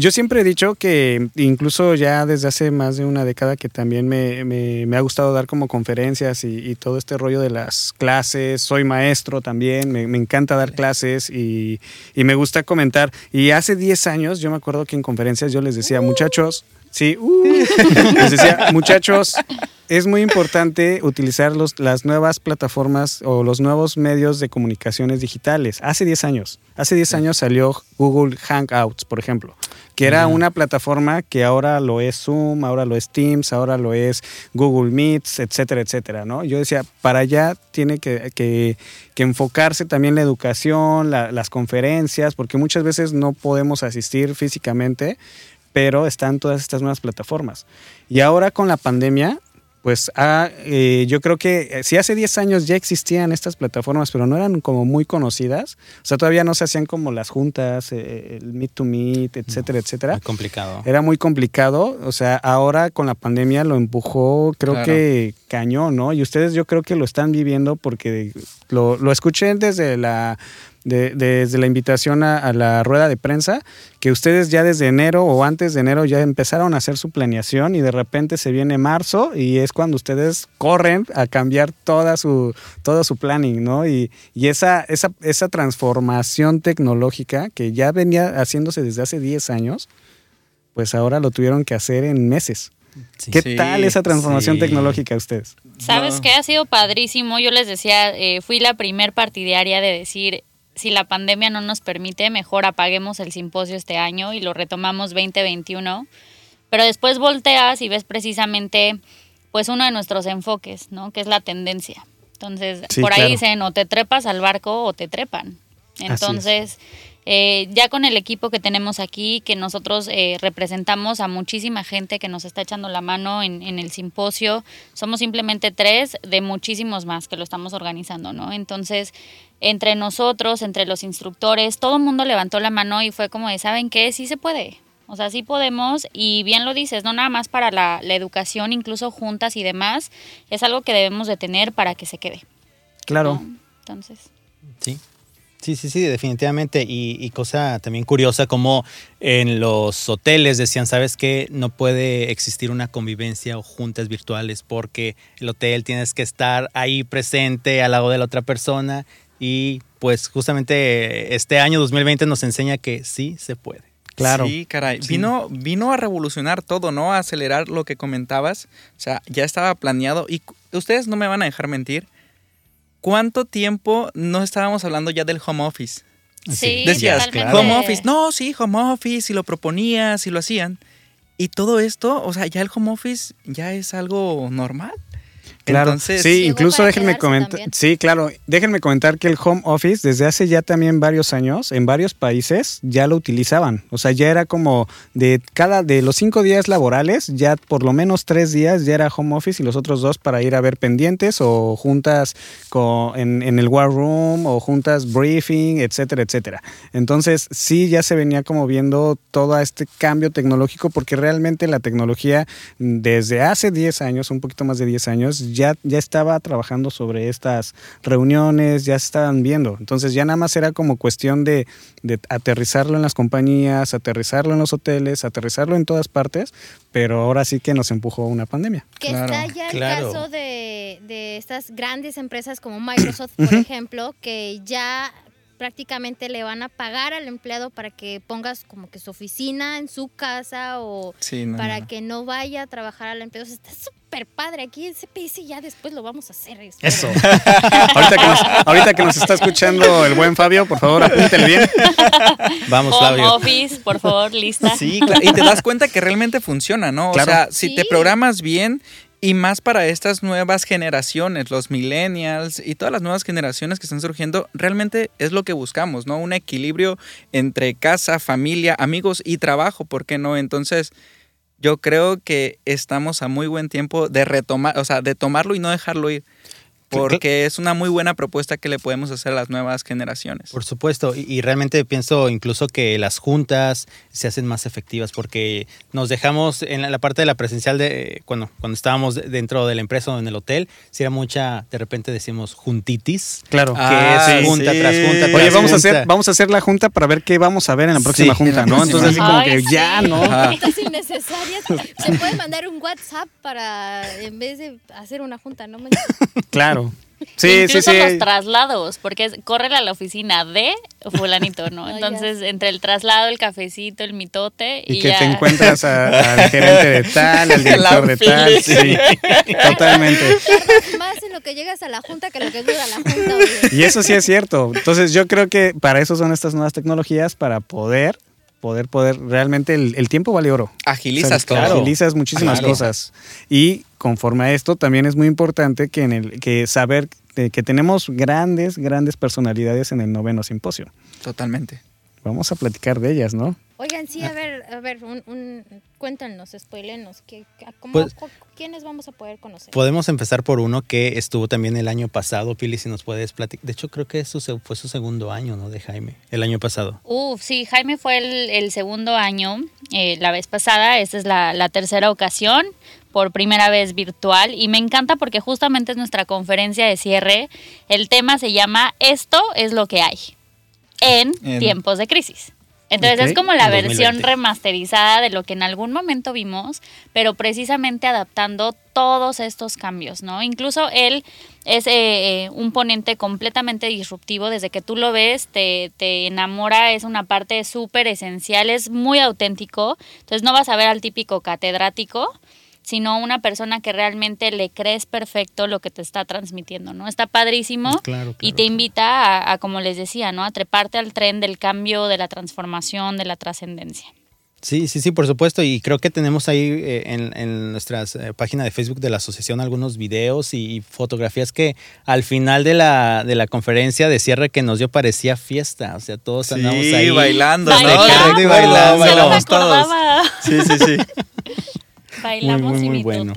Yo siempre he dicho que incluso ya desde hace más de una década que también me, me- me ha gustado dar como conferencias y, y todo este rollo de las clases. Soy maestro también, me, me encanta dar clases y, y me gusta comentar. Y hace 10 años yo me acuerdo que en conferencias yo les decía, muchachos, sí, uh, les decía, muchachos, es muy importante utilizar los, las nuevas plataformas o los nuevos medios de comunicaciones digitales. Hace 10 años, hace 10 años salió Google Hangouts, por ejemplo, que era una plataforma que ahora lo es Zoom, ahora lo es Teams, ahora lo es Google Meets, etcétera, etcétera, ¿no? Yo decía, para allá tiene que, que- que enfocarse también la educación, la- las conferencias, porque muchas veces no podemos asistir físicamente, pero están todas estas nuevas plataformas. Y ahora con la pandemia, pues ah, eh, yo creo que eh, si hace 10 años ya existían estas plataformas, pero no eran como muy conocidas, o sea, todavía no se hacían como las juntas, eh, el Meet to Meet, etcétera, etcétera. Muy complicado. Era muy complicado, o sea, ahora con la pandemia lo empujó, creo Claro. que cañón, ¿no? Y ustedes yo creo que lo están viviendo porque lo, lo escuché desde la, de- desde la invitación a, a la rueda de prensa, que ustedes ya desde enero o antes de enero ya empezaron a hacer su planeación y de repente se viene marzo y es cuando ustedes corren a cambiar toda su, todo su planning, ¿no? Y, y esa, esa, esa transformación tecnológica que ya venía haciéndose desde hace 10 años, pues ahora lo tuvieron que hacer en meses. Sí. ¿Qué Sí, tal esa transformación sí. tecnológica a ustedes? ¿Sabes No. qué? Ha sido padrísimo. Yo les decía, eh, fui la primer partidaria de decir, si la pandemia no nos permite, mejor apaguemos el simposio este año y lo retomamos 2021. Pero después volteas y ves precisamente, pues, uno de nuestros enfoques, ¿no? Que es la tendencia. Entonces, Sí, por ahí claro. dicen, o te trepas al barco o te trepan. es. Entonces, eh, ya con el equipo que tenemos aquí, que nosotros eh, representamos a muchísima gente que nos está echando la mano en, en el simposio, somos simplemente tres de muchísimos más que lo estamos organizando, ¿no? Entonces, entre nosotros, entre los instructores, todo el mundo levantó la mano y fue como de, ¿saben qué? Sí se puede. O sea, sí podemos y bien lo dices, no nada más para la, la educación, incluso juntas y demás, es algo que debemos de tener para que se quede. Claro. ¿no? Entonces... Sí. Sí, sí, sí, definitivamente. Y, y cosa también curiosa, como en los hoteles decían, ¿sabes qué? No puede existir una convivencia o juntas virtuales porque el hotel tienes que estar ahí presente al lado de la otra persona. Y pues justamente este año 2020 nos enseña que sí se puede. Claro. Sí, caray. Vino, vino a revolucionar todo, ¿no? A acelerar lo que comentabas. O sea, ya estaba planeado. Y ustedes no me van a dejar mentir. ¿Cuánto tiempo no estábamos hablando ya del home office? Sí, Decías, totalmente. home office. No, sí, home office, y lo proponías, y lo hacían. Y todo esto, o sea, ya el home office ya es algo normal. Claro, Entonces, sí, incluso déjenme comentar, sí, claro, déjenme comentar que el home office desde hace ya también varios años en varios países ya lo utilizaban, o sea, ya era como de cada de los cinco días laborales, ya por lo menos tres días ya era home office y los otros dos para ir a ver pendientes o juntas co- en, en el war room o juntas briefing, etcétera, etcétera. Entonces sí ya se venía como viendo todo este cambio tecnológico porque realmente la tecnología mm, desde hace 10 años, un poquito más de 10 años, ya, ya estaba trabajando sobre estas reuniones, ya se estaban viendo. Entonces ya nada más era como cuestión de, de aterrizarlo en las compañías, aterrizarlo en los hoteles, aterrizarlo en todas partes, pero ahora sí que nos empujó una pandemia. Que Claro, está ya el claro. caso de, de estas grandes empresas como Microsoft, por ejemplo, que ya prácticamente le van a pagar al empleado para que pongas como que su oficina en su casa o sí, no, para no. que no vaya a trabajar a la empresa. O sea, está súper padre. Aquí el CPS ya después lo vamos a hacer. espero. Eso. ahorita, que nos, ahorita que nos está escuchando el buen Fabio, por favor, apúntele bien. Vamos, Home Flavio. office, por favor, lista. Sí, claro, y te das cuenta que realmente funciona, ¿no? Claro. O sea, si te programas bien y más para estas nuevas generaciones, los millennials y todas las nuevas generaciones que están surgiendo, realmente es lo que buscamos, ¿no? Un equilibrio entre casa, familia, amigos y trabajo, ¿por qué no? Entonces, yo creo que estamos a muy buen tiempo de retomar, o sea, de tomarlo y no dejarlo ir. Porque es una muy buena propuesta que le podemos hacer a las nuevas generaciones. Por supuesto, y, y realmente pienso incluso que las juntas se hacen más efectivas porque nos dejamos en la, la parte de la presencial de cuando, cuando estábamos de- dentro de la empresa o en el hotel, si era mucha, de repente decimos juntitis, Claro. que Ah, es junta sí. tras junta. Oye, tras vamos a junta. hacer, vamos a hacer la junta para ver qué vamos a ver en la próxima Sí, junta, ¿no? Entonces así como Ay, que ya. ¿no? Juntas innecesarias. Se puede mandar un WhatsApp para, en vez de hacer una junta, ¿no? manches. Claro. Sí, sí, Incluso sí. los traslados, porque es, córrele a la oficina de fulanito, ¿no? Entonces, entre el traslado, el cafecito, el mitote y, Y que ya. te encuentras a- al gerente de tal, al director de tal. Sí, totalmente. Tardas más en lo que llegas a la junta que lo que dura la junta. oye. Y eso sí es cierto. Entonces yo creo que para eso son estas nuevas tecnologías, para poder, poder, poder, realmente el, el tiempo vale oro. Agilizas O sea, todo. Agilizas muchísimas Claro. cosas. Y conforme a esto, también es muy importante que, en el, que saber de que tenemos grandes, grandes personalidades en el noveno simposio. Totalmente. Vamos a platicar de ellas, ¿no? Oigan, sí, a ver, a ver, un, un, cuéntanos, spoilenos, ¿qué, cómo, Pues- ¿quiénes vamos a poder conocer? Podemos empezar por uno que estuvo también el año pasado, Pili, si nos puedes platicar. De hecho, creo que eso se- fue su segundo año, ¿no? De Jaime, el año pasado. Uf, sí, Jaime fue el, el segundo año, eh, la vez pasada, esta es la, la tercera ocasión, por primera vez virtual, y me encanta porque justamente es nuestra conferencia de cierre. El tema se llama Esto es lo que hay en, En- tiempos de crisis. Entonces es como la versión 2020. remasterizada de lo que en algún momento vimos, pero precisamente adaptando todos estos cambios, ¿no? Incluso él es eh, eh, un ponente completamente disruptivo, desde que tú lo ves te, te enamora, es una parte súper esencial, es muy auténtico, entonces no vas a ver al típico catedrático, sino una persona que realmente le crees perfecto lo que te está transmitiendo, ¿no? Está padrísimo Claro, y te invita a, a, como les decía, ¿no? A treparte al tren del cambio, de la transformación, de la trascendencia. Sí, sí, sí, por supuesto. Y creo que tenemos ahí eh, en, en nuestras eh, página de Facebook de la asociación algunos videos y fotografías que al final de la, de la conferencia de cierre que nos dio parecía fiesta. O sea, todos andamos Sí, ahí. bailando, ¿no? Bailando, bailando, todos. Sí, sí, sí. Bailamos muy, y muy bueno.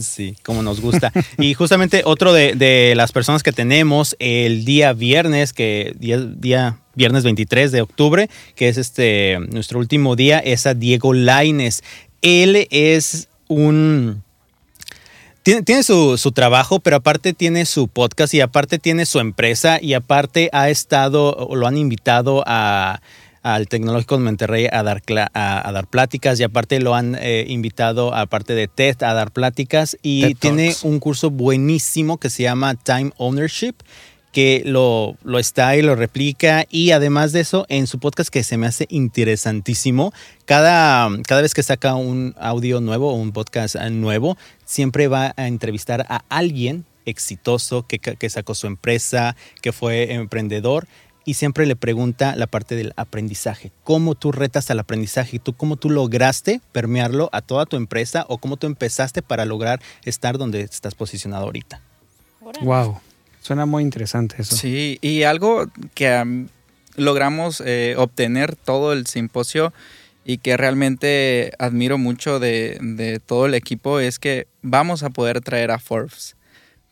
Sí, como nos gusta. y justamente otro de, de las personas que tenemos el día viernes, que día, día viernes 23 de octubre, que es este nuestro último día, es a Diego Laines. Él es un tiene, tiene su, su trabajo, pero aparte tiene su podcast y aparte tiene su empresa y aparte ha estado o lo han invitado a, al Tecnológico de Monterrey a dar, a, a dar pláticas y aparte lo han eh, invitado aparte de TED a dar pláticas y TED tiene Talks. un curso buenísimo que se llama Time Ownership que lo, lo está y lo replica y además de eso en su podcast que se me hace interesantísimo cada, cada vez que saca un audio nuevo o un podcast nuevo siempre va a entrevistar a alguien exitoso que, que sacó su empresa que fue emprendedor y siempre le pregunta la parte del aprendizaje. ¿Cómo tú retas al aprendizaje? ¿Tú cómo tú lograste permearlo a toda tu empresa o cómo tú empezaste para lograr estar donde estás posicionado ahorita? Wow. Suena muy interesante eso. Sí, y algo que am, logramos eh, obtener todo el simposio y que realmente admiro mucho de, de todo el equipo es que vamos a poder traer a Forbes.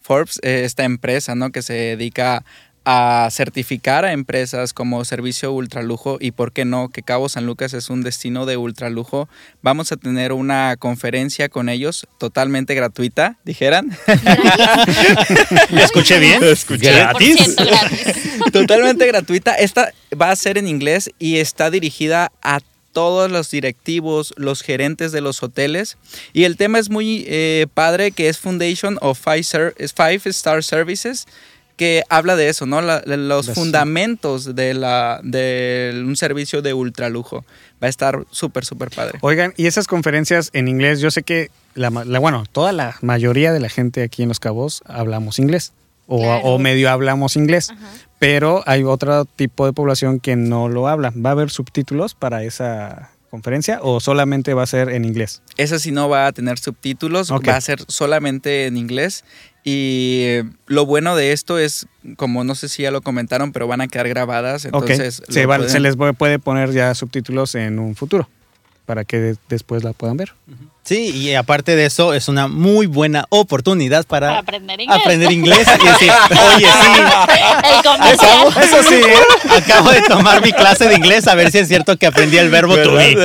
Forbes, eh, esta empresa ¿no? que se dedica a certificar a empresas como servicio ultralujo y por qué no, que Cabo San Lucas es un destino de ultralujo. Vamos a tener una conferencia con ellos totalmente gratuita, dijeran. ¿Escuché bien? Escuché. ¿Gratis? 100% gratis. Totalmente gratuita. Esta va a ser en inglés y está dirigida a todos los directivos, los gerentes de los hoteles. Y el tema es muy eh, padre, que es Foundation of Five Star Services, que habla de eso, ¿no? La- de los Las- fundamentos de, la, de un servicio de ultralujo. Va a estar súper, súper padre. Oigan, y esas conferencias en inglés, yo sé que la, ma- la- bueno, toda la mayoría de la gente aquí en Los Cabos hablamos inglés o, Claro. o medio hablamos inglés, Ajá. pero hay otro tipo de población que no lo habla. ¿Va a haber subtítulos para esa conferencia o solamente va a ser en inglés? Esa sí no va a tener subtítulos, va a ser solamente en inglés. Y eh, lo bueno de esto es, como no sé si ya lo comentaron, pero van a quedar grabadas. Entonces, se, pueden- se les puede poner ya subtítulos en un futuro para que de- después la puedan ver. Sí, y aparte de eso, es una muy buena oportunidad para, Para aprender inglés. aprender inglés y decir, oye, sí, eso sí, ¿eh? acabo de tomar mi clase de inglés a ver si es cierto que aprendí el verbo to be.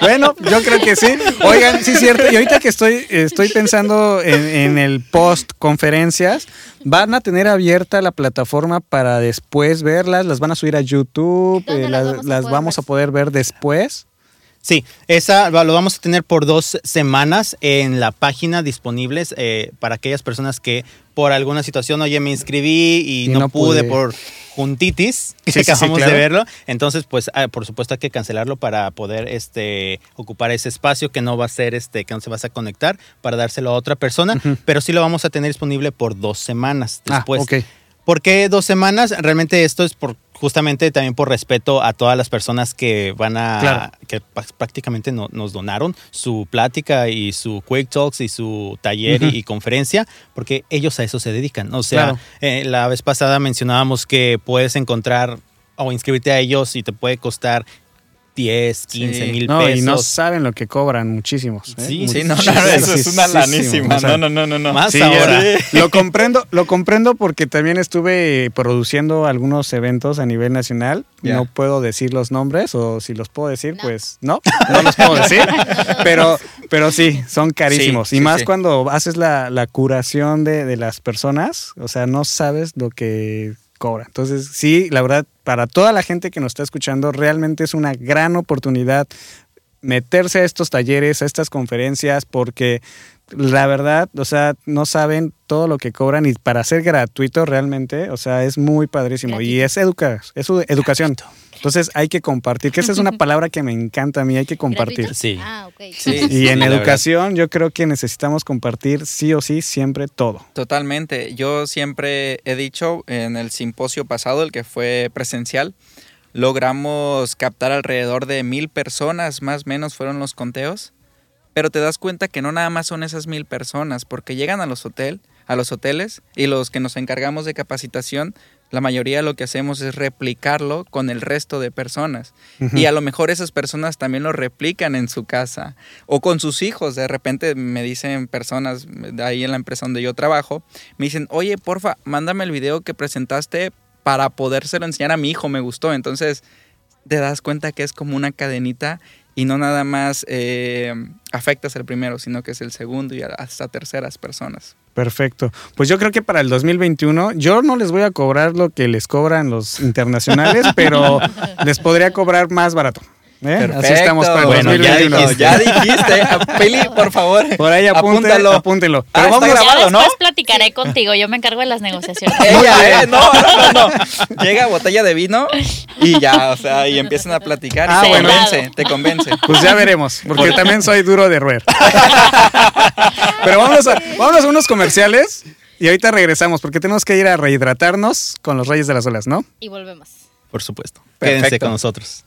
Bueno, yo creo que sí. Oigan, sí es cierto. Y ahorita que estoy, estoy pensando en, en el post conferencias, van a tener abierta la plataforma para después verlas, las van a subir a YouTube, ¿Dónde eh, las las, vamos a las poder vamos ver? a poder ver después. Sí, esa lo vamos a tener por dos semanas en la página disponibles eh, para aquellas personas que por alguna situación, oye, me inscribí y, Y no, no pude, por juntitis, Sí, que sí, acabamos claro. de verlo. Entonces, pues, ah, por supuesto hay que cancelarlo para poder este, ocupar ese espacio que no va a ser, este, que no se vas a conectar para dárselo a otra persona, pero sí lo vamos a tener disponible por dos semanas después. Ah, ok. ¿Por qué dos semanas? Realmente esto es por justamente también por respeto a todas las personas que van a Claro. que prácticamente no- nos donaron su plática y su quick talks y su taller y, y conferencia porque ellos a eso se dedican. O sea, Claro. eh, la vez pasada mencionábamos que puedes encontrar o inscribirte a ellos y te puede costar 10, 15 Sí. mil No, pesos. y no saben lo que cobran muchísimos. ¿eh? Sí, Sí, no, no, eso es una lanísima. O sea, No, no, no, no, no. Más Sí, ahora. Lo comprendo, lo comprendo porque también estuve produciendo algunos eventos a nivel nacional. No puedo decir los nombres o si los puedo decir, No. pues no, no los puedo decir. pero, pero sí, son carísimos. Sí, y sí, más sí. cuando haces la, la curación de, de las personas, o sea, no sabes lo que cobra. Entonces, sí, la verdad, para toda la gente que nos está escuchando, realmente es una gran oportunidad meterse a estos talleres, a estas conferencias, porque la verdad, o sea, no saben todo lo que cobran y para ser gratuito realmente, o sea, es muy padrísimo y es educar, es educación. Entonces hay que compartir, que esa es una palabra que me encanta a mí, hay que compartir. Sí. Ah, ok. Sí, Y en educación yo creo que necesitamos compartir sí o sí siempre todo. Totalmente. Yo siempre he dicho en el simposio pasado, el que fue presencial, logramos captar alrededor de mil personas, más o menos fueron los conteos. Pero te das cuenta que no nada más son esas mil personas, porque llegan a los hotel, a los hoteles, y los que nos encargamos de capacitación, la mayoría lo que hacemos es replicarlo con el resto de personas. Y a lo mejor esas personas también lo replican en su casa o con sus hijos. De repente me dicen personas de ahí en la empresa donde yo trabajo, me dicen, oye, porfa, mándame el video que presentaste para podérselo enseñar a mi hijo, me gustó. Entonces te das cuenta que es como una cadenita y no nada más eh, afectas el primero, sino que es el segundo y hasta terceras personas. Perfecto. Pues yo creo que para el 2021 yo no les voy a cobrar lo que les cobran los internacionales, pero les podría cobrar más barato. ¿eh? Así estamos para el Bueno, ya 2021. dijiste. Ya dijiste, a Pili, por favor. Por ahí apúntalo. Apúntalo. apúntelo. Ah, Pero vamos grabado, Ya ¿no? después platicaré contigo, yo me encargo de las negociaciones. Ella, eh, no, no, no, no. Llega botella de vino y ya, o sea, y empiezan a platicar y Ah, te bueno. convence, te convence. Pues ya veremos, porque también soy duro de roer. Pero vamos a, vámonos a unos comerciales Y ahorita regresamos porque tenemos que ir a rehidratarnos con los Reyes de las Olas, ¿no? Y volvemos. Por supuesto. Quédense Perfecto. con nosotros.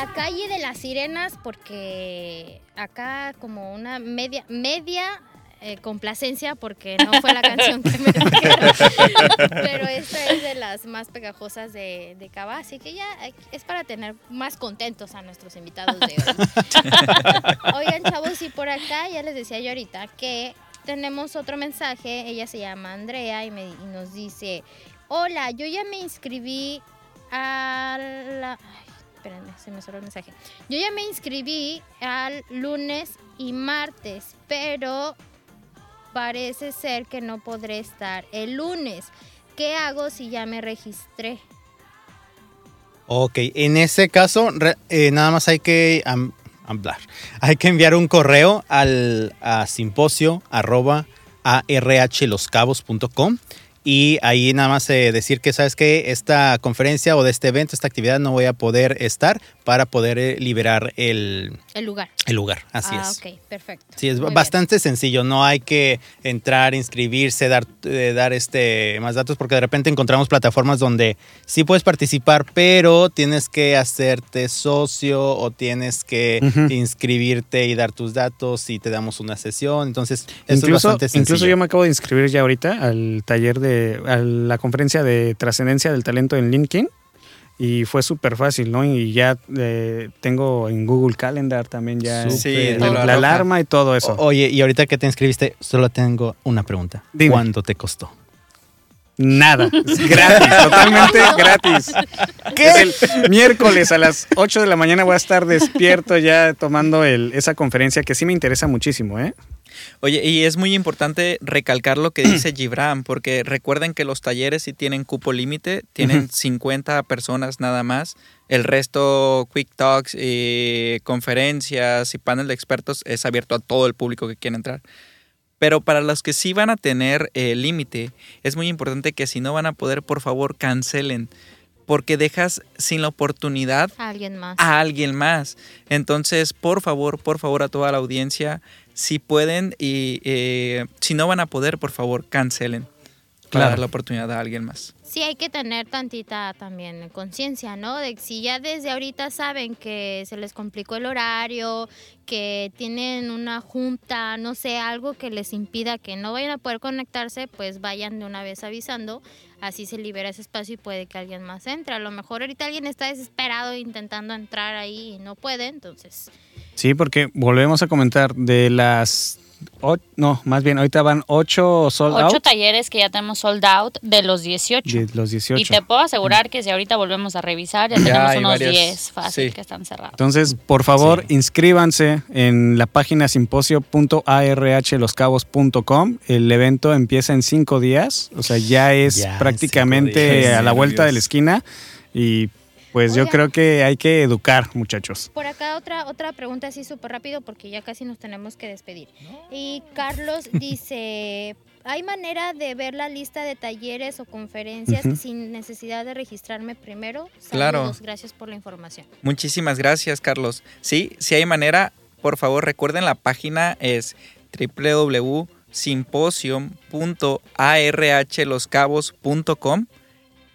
La calle de las sirenas, porque acá como una media, media eh, complacencia, porque no fue la canción que me. Pero esta es de las más pegajosas de, de Cava, así que ya eh, es para tener más contentos a nuestros invitados de hoy. Oigan, chavos, y por acá ya les decía yo ahorita que tenemos otro mensaje. Ella se llama Andrea y, me, y nos dice: Hola, yo ya me inscribí a la. ay, espérenme, se me cerró el mensaje. Yo ya me inscribí al lunes y martes, pero parece ser que no podré estar el lunes. ¿Qué hago si ya me registré? Ok, en ese caso, eh, nada más hay que hablar. Hay que enviar un correo al a simposio arroba arhloscabos.com y ahí nada más eh, decir que sabes que esta conferencia o de este evento, esta actividad no voy a poder estar para poder eh, liberar el, El lugar. el lugar. Así ah, es. ok, perfecto. Sí, es Muy bien. bastante sencillo. No hay que entrar, inscribirse, dar, eh, dar este más datos, porque de repente encontramos plataformas donde sí puedes participar, pero tienes que hacerte socio o tienes que inscribirte y dar tus datos y te damos una sesión. Entonces, esto es Incluso, bastante sencillo. incluso yo me acabo de inscribir ya ahorita al taller de, a la conferencia de trascendencia del talento en LinkedIn y fue súper fácil, ¿no? Y ya eh, tengo en Google Calendar también ya Súper. Sí, te la alarma y todo eso. O- Oye, y ahorita que te inscribiste, solo tengo una pregunta. Dime. ¿Cuánto te costó? Nada, gratis, totalmente gratis. Es el miércoles a las 8 de la mañana voy a estar despierto ya tomando el, esa conferencia que sí me interesa muchísimo, ¿eh? Oye, y es muy importante recalcar lo que dice Gibran, porque recuerden que los talleres sí tienen cupo límite, tienen Ujú. 50 personas nada más. El resto, Quick Talks, y conferencias y panel de expertos es abierto a todo el público que quiera entrar. Pero para los que sí van a tener eh, límite, es muy importante que si no van a poder, por favor, cancelen, porque dejas sin la oportunidad A alguien más. a alguien más. Entonces, por favor, por favor, a toda la audiencia, si pueden y eh, si no van a poder, por favor, cancelen. Para Claro. dar la oportunidad a alguien más. Sí, hay que tener tantita también conciencia, ¿no? De que si ya desde ahorita saben que se les complicó el horario, que tienen una junta, no sé, algo que les impida que no vayan a poder conectarse, pues vayan de una vez avisando. Así se libera ese espacio y puede que alguien más entre. A lo mejor ahorita alguien está desesperado intentando entrar ahí y no puede, entonces. Sí, porque volvemos a comentar de las o- no, más bien, ahorita van 8 sold Ocho out talleres que ya tenemos sold out de los 18. de los 18. Y te puedo asegurar que si ahorita volvemos a revisar, ya, Ya tenemos unos varios, 10 fácil sí. que están cerrados. Entonces, por favor, Sí. inscríbanse en la página simposio.arhloscabos.com. El evento empieza en cinco días, o sea, ya es Ya, a la vuelta de la esquina. Y pues yo creo que hay que educar, muchachos. Por acá otra, otra pregunta así súper rápido porque ya casi nos tenemos que despedir. Y Carlos dice, ¿hay manera de ver la lista de talleres o conferencias sin necesidad de registrarme primero? Claro. Saludos, gracias por la información. Muchísimas gracias, Carlos. Sí, si hay manera, por favor recuerden la página es www.symposium.arhloscabos.com.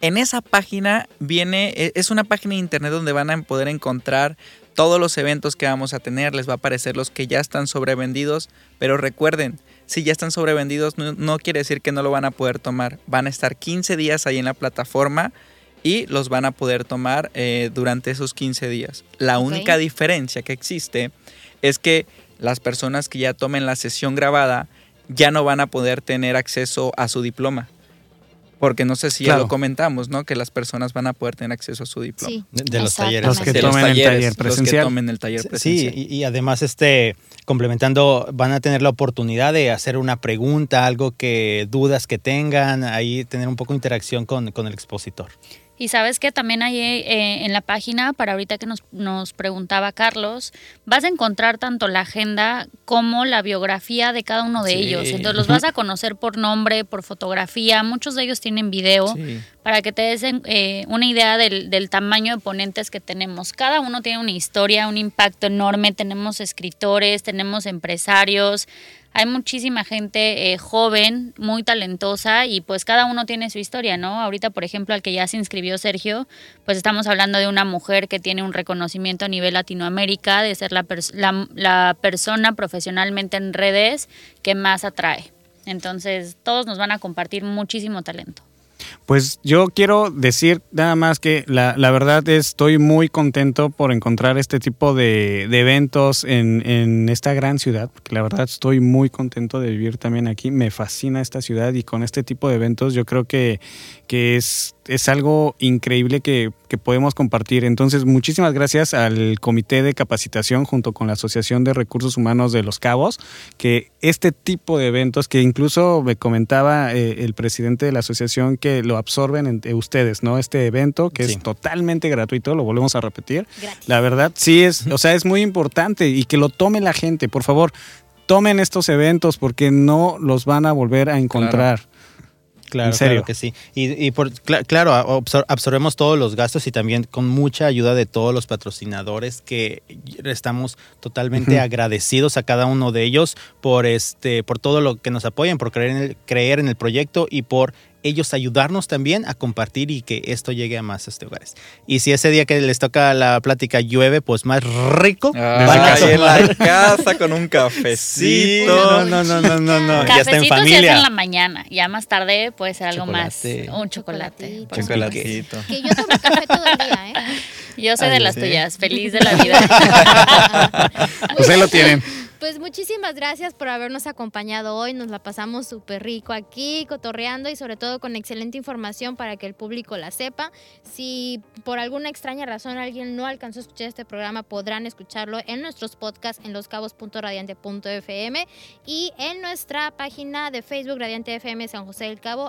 En esa página viene, e- es una página de internet donde van a poder encontrar todos los eventos que vamos a tener. Les va a aparecer los que ya están sobrevendidos, pero recuerden, si ya están sobrevendidos no, no quiere decir que no lo van a poder tomar. Van a estar 15 días ahí en la plataforma y los van a poder tomar eh, durante esos 15 días. La única diferencia que existe es que las personas que ya tomen la sesión grabada ya no van a poder tener acceso a su diploma. Porque no sé si ya lo comentamos, ¿no? Que las personas van a poder tener acceso a su diploma. Sí. De, de los talleres. Los que De los tomen el talleres, taller los que presencial. tomen el taller Sí, presencial. y, y además, este, complementando, van a tener la oportunidad de hacer una pregunta, algo que dudas que tengan, ahí tener un poco de interacción con, con el expositor. Y sabes que también ahí eh, en la página, para ahorita que nos, nos preguntaba Carlos, vas a encontrar tanto la agenda como la biografía de cada uno de Sí. ellos. Entonces los vas a conocer por nombre, por fotografía, muchos de ellos tienen video. Sí. para que te des eh, una idea del, del tamaño de ponentes que tenemos. Cada uno tiene una historia, un impacto enorme. Tenemos escritores, tenemos empresarios, hay muchísima gente eh, joven, muy talentosa y pues cada uno tiene su historia, ¿no? Ahorita, por ejemplo, al que ya se inscribió Sergio, pues estamos hablando de una mujer que tiene un reconocimiento a nivel Latinoamérica, de ser la, la, la persona profesionalmente en redes que más atrae. Entonces, todos nos van a compartir muchísimo talento. Pues yo quiero decir nada más que la, la verdad estoy muy contento por encontrar este tipo de, de eventos en, en esta gran ciudad, porque la verdad estoy muy contento de vivir también aquí, me fascina esta ciudad y con este tipo de eventos yo creo que, que es, es algo increíble que, que podemos compartir. Entonces muchísimas gracias al Comité de Capacitación junto con la Asociación de Recursos Humanos de Los Cabos, que este tipo de eventos que incluso me comentaba eh, el presidente de la asociación que lo absorben entre ustedes, ¿no? Este evento que Sí. es totalmente gratuito, lo volvemos a repetir. Gratis. La verdad, sí es, o sea, es muy importante y que lo tome la gente, por favor. Tomen estos eventos porque no los van a volver a encontrar. Claro, En serio. claro que sí. Y, y por, cla- claro, absor- absorbemos todos los gastos y también con mucha ayuda de todos los patrocinadores que estamos totalmente agradecidos a cada uno de ellos por este, por todo lo que nos apoyan, por creer en el, creer en el proyecto y por ellos ayudarnos también a compartir y que esto llegue a más este hogares. Y si ese día que les toca la plática llueve, pues más rico. Ah, van a en la casa con un Sí, cafecito. no, no, no, no, no, no. Ya está en Cafecito se hace familia. en la mañana, ya más tarde puede ser algo Chocolate. más, un chocolate. Chocolatito. Que yo tomo café todo el día, ¿eh? Yo soy de las sí. tuyas, feliz de la vida. Pues ahí lo tienen. Pues muchísimas gracias por habernos acompañado hoy. Nos la pasamos súper rico aquí, cotorreando y sobre todo con excelente información para que el público la sepa. Si por alguna extraña razón alguien no alcanzó a escuchar este programa, podrán escucharlo en nuestros podcasts en loscabos.radiante.fm y en nuestra página de Facebook Radiante FM San José del Cabo.